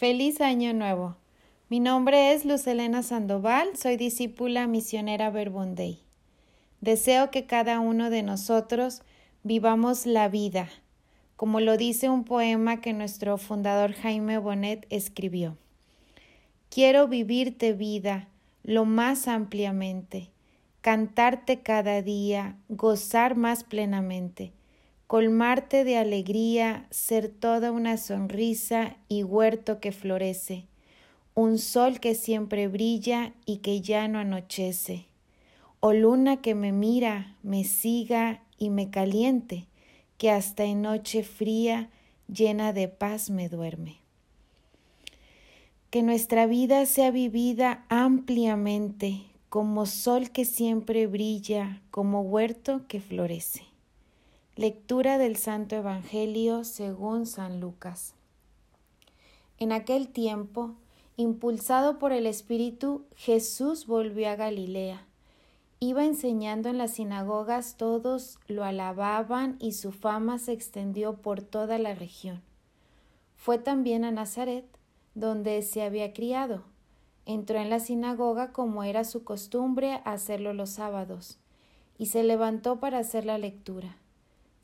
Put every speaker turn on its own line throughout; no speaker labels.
Feliz Año Nuevo. Mi nombre es Luz Elena Sandoval, soy discípula misionera Verbundey. Deseo que cada uno de nosotros vivamos la vida, como lo dice un poema que nuestro fundador Jaime Bonet escribió. Quiero vivirte vida lo más ampliamente, cantarte cada día, gozar más plenamente colmarte de alegría, ser toda una sonrisa y huerto que florece, un sol que siempre brilla y que ya no anochece, o luna que me mira, me siga y me caliente, que hasta en noche fría, llena de paz me duerme. Que nuestra vida sea vivida ampliamente, como sol que siempre brilla, como huerto que florece. Lectura del Santo Evangelio según San Lucas. En aquel tiempo, impulsado por el Espíritu, Jesús volvió a Galilea. Iba enseñando en las sinagogas, todos lo alababan y su fama se extendió por toda la región. Fue también a Nazaret, donde se había criado. Entró en la sinagoga como era su costumbre hacerlo los sábados, y se levantó para hacer la lectura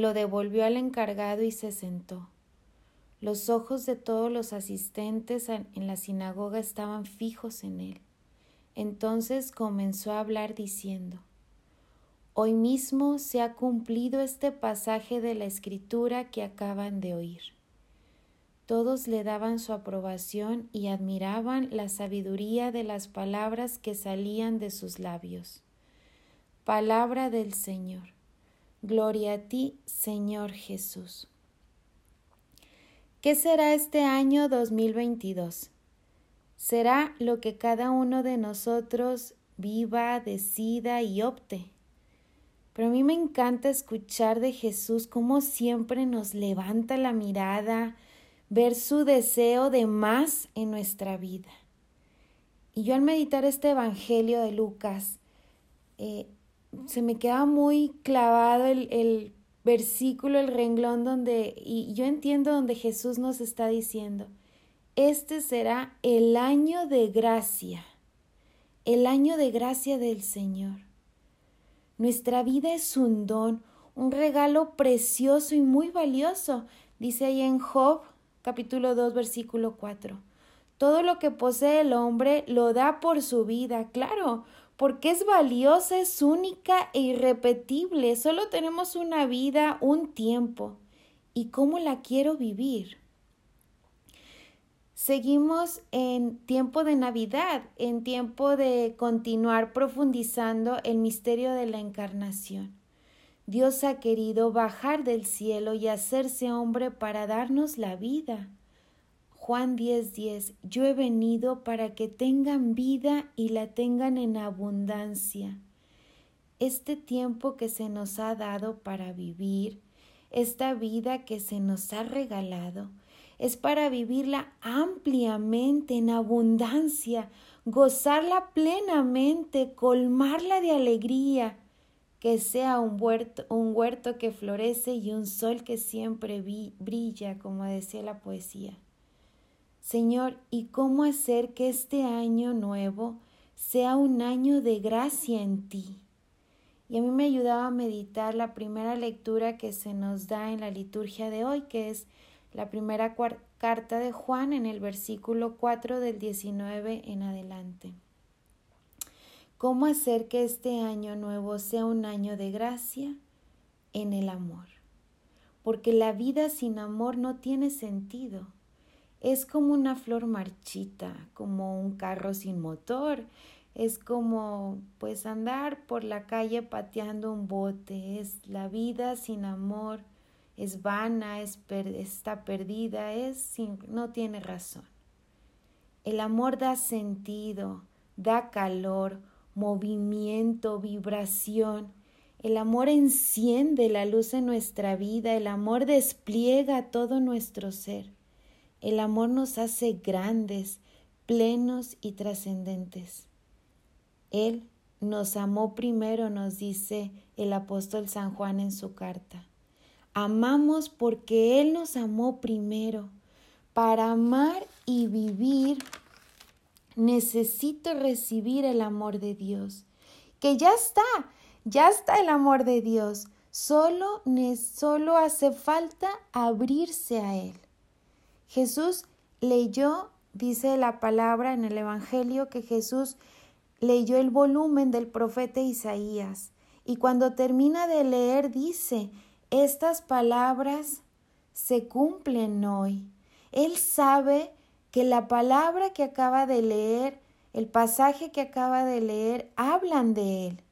lo devolvió al encargado y se sentó. Los ojos de todos los asistentes en la sinagoga estaban fijos en él. Entonces comenzó a hablar diciendo Hoy mismo se ha cumplido este pasaje de la escritura que acaban de oír. Todos le daban su aprobación y admiraban la sabiduría de las palabras que salían de sus labios. Palabra del Señor. Gloria a ti, Señor Jesús. ¿Qué será este año 2022? Será lo que cada uno de nosotros viva, decida y opte. Pero a mí me encanta escuchar de Jesús cómo siempre nos levanta la mirada, ver su deseo de más en nuestra vida. Y yo al meditar este Evangelio de Lucas, eh, se me queda muy clavado el, el versículo, el renglón donde, y yo entiendo donde Jesús nos está diciendo, este será el año de gracia, el año de gracia del Señor. Nuestra vida es un don, un regalo precioso y muy valioso, dice ahí en Job capítulo 2 versículo 4. Todo lo que posee el hombre lo da por su vida, claro, porque es valiosa, es única e irrepetible. Solo tenemos una vida, un tiempo. ¿Y cómo la quiero vivir? Seguimos en tiempo de Navidad, en tiempo de continuar profundizando el misterio de la encarnación. Dios ha querido bajar del cielo y hacerse hombre para darnos la vida. Juan 10:10, yo he venido para que tengan vida y la tengan en abundancia. Este tiempo que se nos ha dado para vivir, esta vida que se nos ha regalado, es para vivirla ampliamente, en abundancia, gozarla plenamente, colmarla de alegría, que sea un huerto, un huerto que florece y un sol que siempre brilla, como decía la poesía. Señor, ¿y cómo hacer que este año nuevo sea un año de gracia en ti? Y a mí me ayudaba a meditar la primera lectura que se nos da en la liturgia de hoy, que es la primera carta de Juan en el versículo 4 del 19 en adelante. ¿Cómo hacer que este año nuevo sea un año de gracia en el amor? Porque la vida sin amor no tiene sentido es como una flor marchita, como un carro sin motor, es como pues andar por la calle pateando un bote, es la vida sin amor, es vana, es está perdida, es no tiene razón. El amor da sentido, da calor, movimiento, vibración. El amor enciende la luz en nuestra vida, el amor despliega todo nuestro ser. El amor nos hace grandes, plenos y trascendentes. Él nos amó primero, nos dice el apóstol San Juan en su carta. Amamos porque Él nos amó primero. Para amar y vivir necesito recibir el amor de Dios, que ya está, ya está el amor de Dios, solo, solo hace falta abrirse a Él. Jesús leyó, dice la palabra en el Evangelio, que Jesús leyó el volumen del profeta Isaías y cuando termina de leer dice, estas palabras se cumplen hoy. Él sabe que la palabra que acaba de leer, el pasaje que acaba de leer, hablan de Él.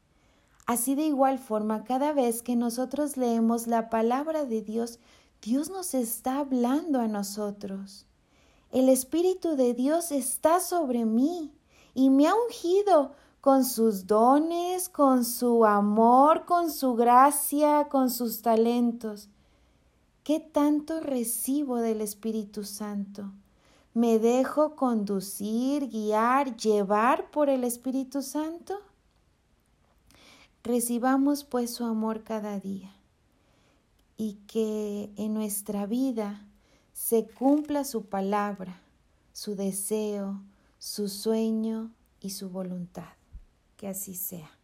Así de igual forma, cada vez que nosotros leemos la palabra de Dios, Dios nos está hablando a nosotros. El Espíritu de Dios está sobre mí y me ha ungido con sus dones, con su amor, con su gracia, con sus talentos. ¿Qué tanto recibo del Espíritu Santo? ¿Me dejo conducir, guiar, llevar por el Espíritu Santo? Recibamos pues su amor cada día y que en nuestra vida se cumpla su palabra, su deseo, su sueño y su voluntad. Que así sea.